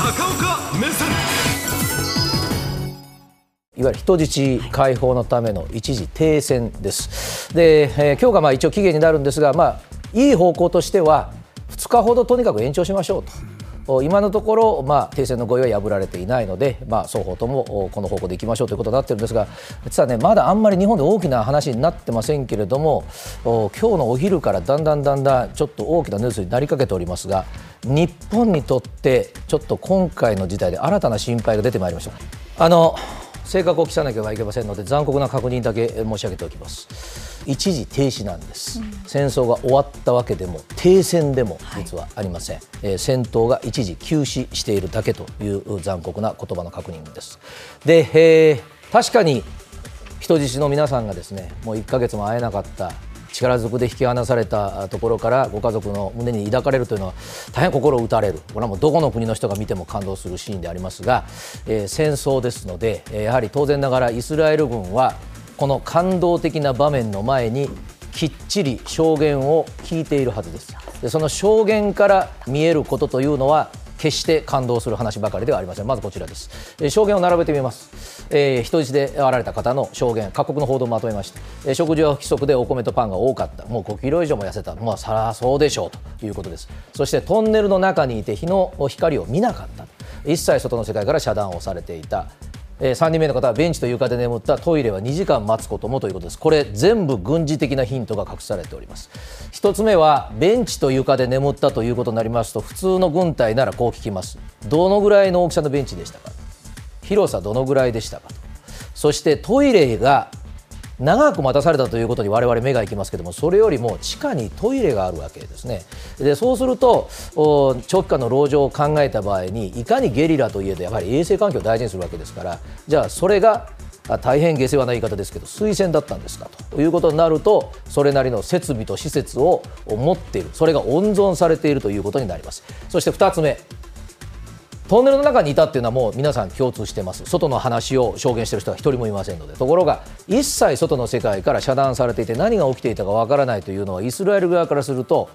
高岡目線いわゆる人質解放のための一時停戦です。で、えー今日がまあ一応期限になるんですが、まあ、いい方向としては、2日ほどとにかく延長しましょうと。今のところ、まあ、停戦の合意は破られていないので、まあ、双方ともこの方向でいきましょうということになっているんですが、実はね、まだあんまり日本で大きな話になってませんけれども、今日のお昼からだんだんだんだんちょっと大きなニュースになりかけておりますが、日本にとってちょっと今回の事態で新たな心配が出てまいりました。あの正確を期さなければいけませんので残酷な確認だけ申し上げておきます。一時停止なんです、戦争が終わったわけでも停戦でも実はありません、えー戦闘が一時休止しているだけという残酷な言葉の確認です。で、えー確かに人質の皆さんがですねもう1ヶ月も会えなかった力ずくで引き離されたところからご家族の胸に抱かれるというのは大変心を打たれるこれはもうどこの国の人が見ても感動するシーンでありますが、えー戦争ですのでやはり当然ながらイスラエル軍はこの感動的な場面の前にきっちり証言を聞いているはずです。でその証言から見えることというのは決して感動する話ばかりではありません。まずこちらです、えー証言を並べてみます、えー人質で会われた方の証言各国の報道をまとめました、えー食事は不規則でお米とパンが多かった。もう5キロ以上も痩せた。まあそりゃそうでしょうということです。そしてトンネルの中にいて日の光を見なかった。一切外の世界から遮断をされていた。えー3人目の方はベンチと床で眠ったトイレは2時間待つこともということです。これ全部軍事的なヒントが隠されております。1つ目はベンチと床で眠ったということになりますと普通の軍隊ならこう聞きます。どのぐらいの大きさのベンチでしたか？広さどのぐらいでしたか？とそしてトイレが長く待たされたということに我々目が行きますけどもそれよりも地下にトイレがあるわけですね。でそうすると長期間の籠城を考えた場合にいかにゲリラといえどやはり衛生環境を大事にするわけですからじゃあそれが大変下世話な言い方ですけど推薦だったんですかということになるとそれなりの設備と施設を持っているそれが温存されているということになります。そして2つ目トンネルの中にいたっていうのはもう皆さん共通してます。外の話を証言してる人は一人もいませんので。ところが一切外の世界から遮断されていて何が起きていたかわからないというのはイスラエル側からすると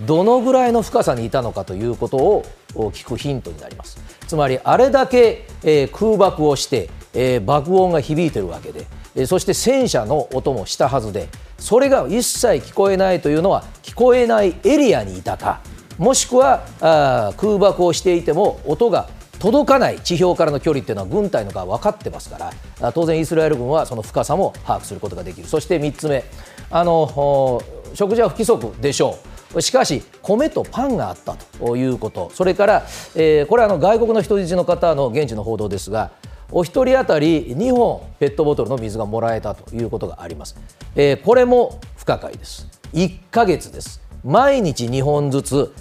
どのぐらいの深さにいたのかということを聞くヒントになります。つまりあれだけ、え空爆をして、え爆音が響いてるわけで、えそして戦車の音もしたはずでそれが一切聞こえないというのは聞こえないエリアにいたか。もしくはあ空爆をしていても音が届かない地表からの距離っていうのは軍隊の側分かってますから当然イスラエル軍はその深さも把握することができる。そして3つ目あの食事は不規則でしょう。しかし米とパンがあったということ。それから、えーこれはあの外国の人質の方の現地の報道ですがお一人当たり2本ペットボトルの水がもらえたということがあります、えーこれも不可解です。1ヶ月です。毎日2本ずつ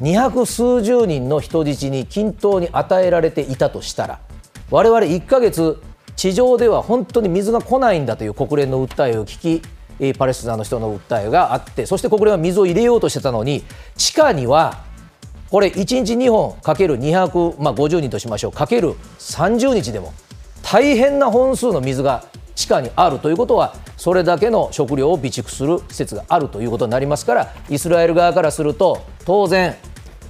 二百数十人の人質に均等に与えられていたとしたら我々1ヶ月地上では本当に水が来ないんだという国連の訴えを聞きパレスチナの人の訴えがあってそして国連は水を入れようとしてたのに地下にはこれ1日2本かける250人としましょうかける30日でも大変な本数の水が地下にあるということはそれだけの食料を備蓄する施設があるということになりますからイスラエル側からすると当然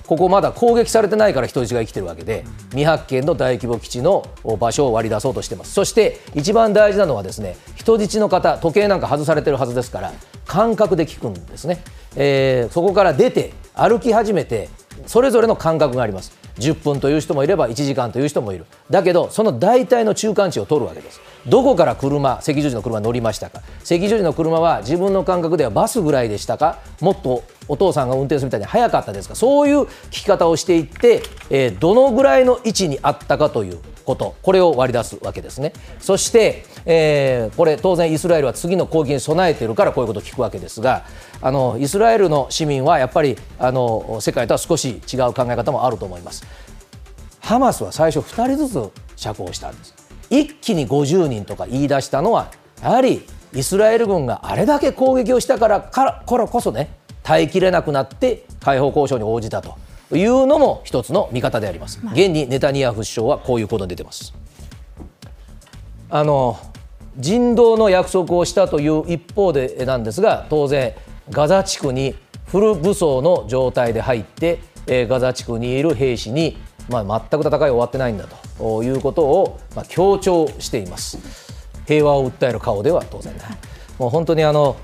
ここまだ攻撃されてないから人質が生きてるわけで未発見の大規模基地の場所を割り出そうとしてます。そして一番大事なのはですね人質の方時計なんか外されてるはずですから感覚で聞くんですね、えーそこから出て歩き始めてそれぞれの感覚があります10分という人もいれば1時間という人もいる。だけどその大体の中間値を取るわけです。どこから車赤十字の車乗りましたか？赤十字の車は自分の感覚ではバスぐらいでしたか？もっとお父さんが運転するみたいに速かったですか？そういう聞き方をしていって、えーどのぐらいの位置にあったかということこれを割り出すわけですね。そして、えーこれ当然イスラエルは次の攻撃に備えているからこういうことを聞くわけですがあのイスラエルの市民はやっぱりあの世界とは少し違う考え方もあると思います。ハマスは最初2人ずつ釈放したんです。一気に50人とか言い出したのはやはりイスラエル軍があれだけ攻撃をしたからからからこそね耐えきれなくなって解放交渉に応じたと。いうのも一つの見方であります、現にネタニヤフ首相はこういうことに出てますあの人道の約束をしたという一方でなんですが当然ガザ地区にフル武装の状態で入って、えーガザ地区にいる兵士に、まあ、全く戦い終わってないんだということを、まあ、強調しています。平和を訴える顔では当然ない。もう本当にあの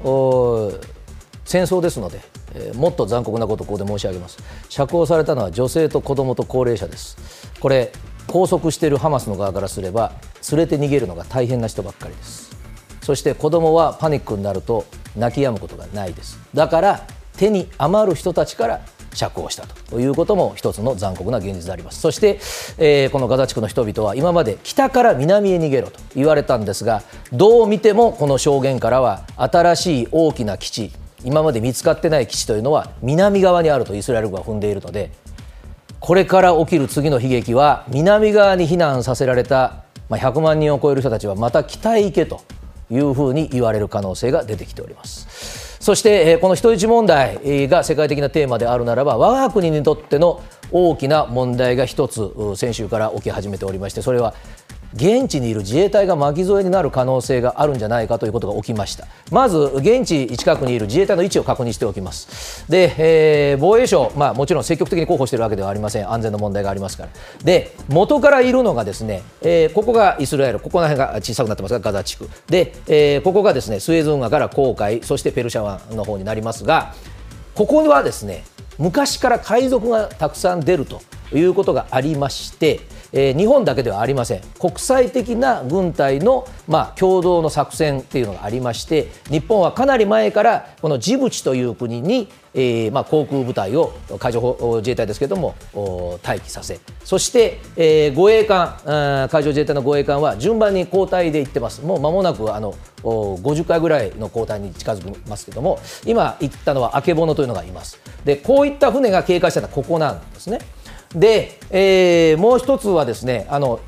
戦争ですので、えー、もっと残酷なことをここで申し上げます。釈放されたのは女性と子どもと高齢者です。これ拘束しているハマスの側からすれば連れて逃げるのが大変な人ばっかりですそして子供はパニックになると泣き止むことがないですだから手に余る人たちから釈放したということも一つの残酷な現実でありますそして、えー、このガザ地区の人々は今まで北から南へ逃げろと言われたんですがどう見てもこの証言からは新しい大きな基地今まで見つかってない基地というのは南側にあるとイスラエル軍は踏んでいるのでこれから起きる次の悲劇は南側に避難させられた、まあ、100万人を超える人たちはまた北へ行けというふうに言われる可能性が出てきております。そしてこの人質問題が世界的なテーマであるならば我が国にとっての大きな問題が一つ先週から起き始めておりましてそれは現地にいる自衛隊が巻き添えになる可能性があるんじゃないかということが起きました。まず現地近くにいる自衛隊の位置を確認しておきます。で、えー、防衛省、まあ、もちろん積極的に広報しているわけではありません。安全の問題がありますから。で元からいるのがですね、えー、ここがイスラエル。ここら辺が小さくなってますがガザ地区。で、えー、ここがですねスエズ運河から航海そしてペルシャ湾の方になりますがここはですね昔から海賊がたくさん出るということがありましてえー、日本だけではありません。国際的な軍隊の、まあ、共同の作戦っていうのがありまして日本はかなり前からこのジブチという国に、えーまあ、航空部隊を海上自衛隊ですけれども待機させ。そして、えー、護衛艦海上自衛隊の護衛艦は順番に交代で行ってます。もう間もなくあの50回ぐらいの交代に近づきますけれども今行ったのはあけぼのというのがいます。でこういった船が警戒したのはここなんですね。で、えー、もう一つはですねあの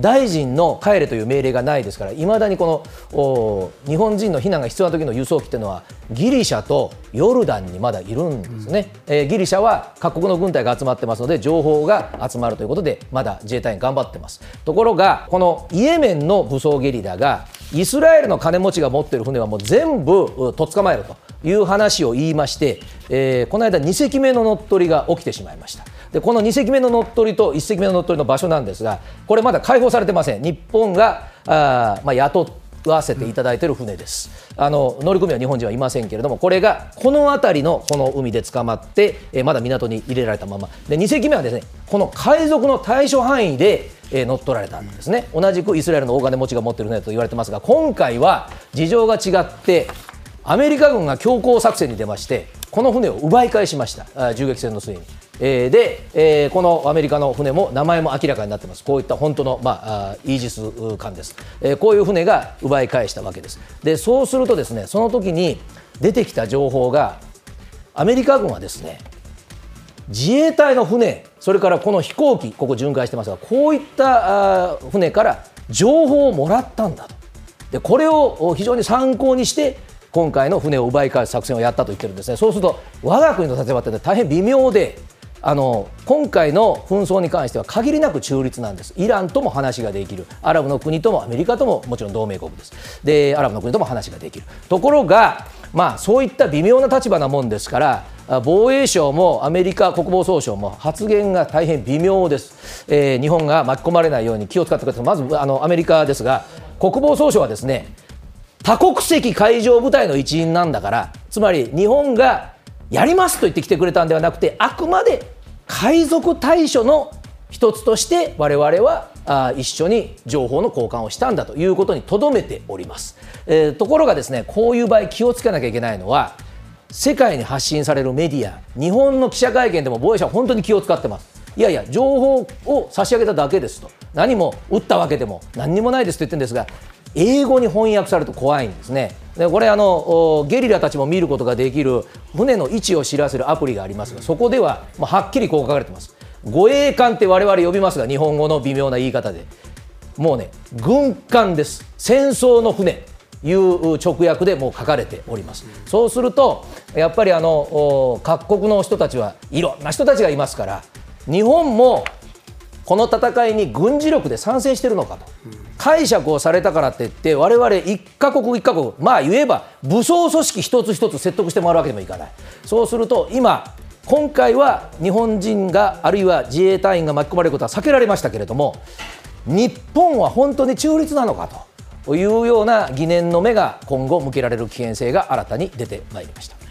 大臣の帰れという命令がないですから、いまだにこの日本人の避難が必要な時の輸送機というのは、ギリシャとヨルダンにまだいるんですね、うん、えー、ギリシャは各国の軍隊が集まってますので、情報が集まるということで、まだ自衛隊員頑張ってます。ところが、このイエメンの武装ゲリラが、イスラエルの金持ちが持っている船はもう全部とっ捕まえるという話を言いまして、えー、この間、2隻目の乗っ取りが起きてしまいました。でこの2隻目の乗っ取りと1隻目の乗っ取りの場所なんですがこれまだ解放されてません。日本があ、まあ、雇わせていただいている船です、あの乗組は日本人はいませんけれどもこれがこの辺りのこの海で捕まって、えまだ港に入れられたまま。で2隻目はですねこの海賊の対処範囲でえ乗っ取られたんですね。同じくイスラエルの大金持ちが持っている船と言われてますが今回は事情が違ってアメリカ軍が強行作戦に出ましてこの船を奪い返しました銃撃戦の末に。え、で、え、このアメリカの船も名前も明らかになってます、こういった本当の、まあ、イージス艦です、え、こういう船が奪い返したわけです。でそうすると、ですねその時に出てきた情報が、アメリカ軍はですね自衛隊の船、それからこの飛行機、ここ巡回してますが、こういった船から情報をもらったんだと。でこれを非常に参考にして今回の船を奪い返す作戦をやったと言ってるんですね、そうすると我が国の立場って大変微妙で、あの今回の紛争に関しては限りなく中立なんです、イランとも話ができる、アラブの国ともアメリカとももちろん同盟国です、でアラブの国とも話ができる、ところが、まあ、そういった微妙な立場なもんですから、防衛省もアメリカ国防総省も発言が大変微妙です、えー、日本が巻き込まれないように気を使ってください、まずあのアメリカですが、国防総省はですね多国籍海上部隊の一員なんだから、つまり日本がやりますと言ってきてくれたんではなくて、あくまで海賊対処の一つとして我々はあ一緒に情報の交換をしたんだということにとどめております、えー、ところがですねこういう場合気をつけなきゃいけないのは世界に発信されるメディア日本の記者会見でも防衛者は本当に気を使ってます。いやいや情報を差し上げただけですと。何も撃ったわけでも何にもないですと言ってるんですが英語に翻訳されると怖いんですね。でこれあのゲリラたちも見ることができる船の位置を知らせるアプリがありますがそこでは、まあ、はっきりこう書かれてます。護衛艦って我々呼びますが日本語の微妙な言い方で。もうね軍艦です。戦争の船。いう直訳でもう書かれております。そうするとやっぱりあの各国の人たちはいろんな人たちがいますから日本もこの戦いに軍事力で参戦してるのかと、解釈をされたからっていって、われわれ1か国1か国、まあ言えば武装組織一つ一つ説得してもらうわけにもいかない、そうすると今、今回は日本人があるいは自衛隊員が巻き込まれることは避けられましたけれども日本は本当に中立なのかというような疑念の目が今後向けられる危険性が新たに出てまいりました。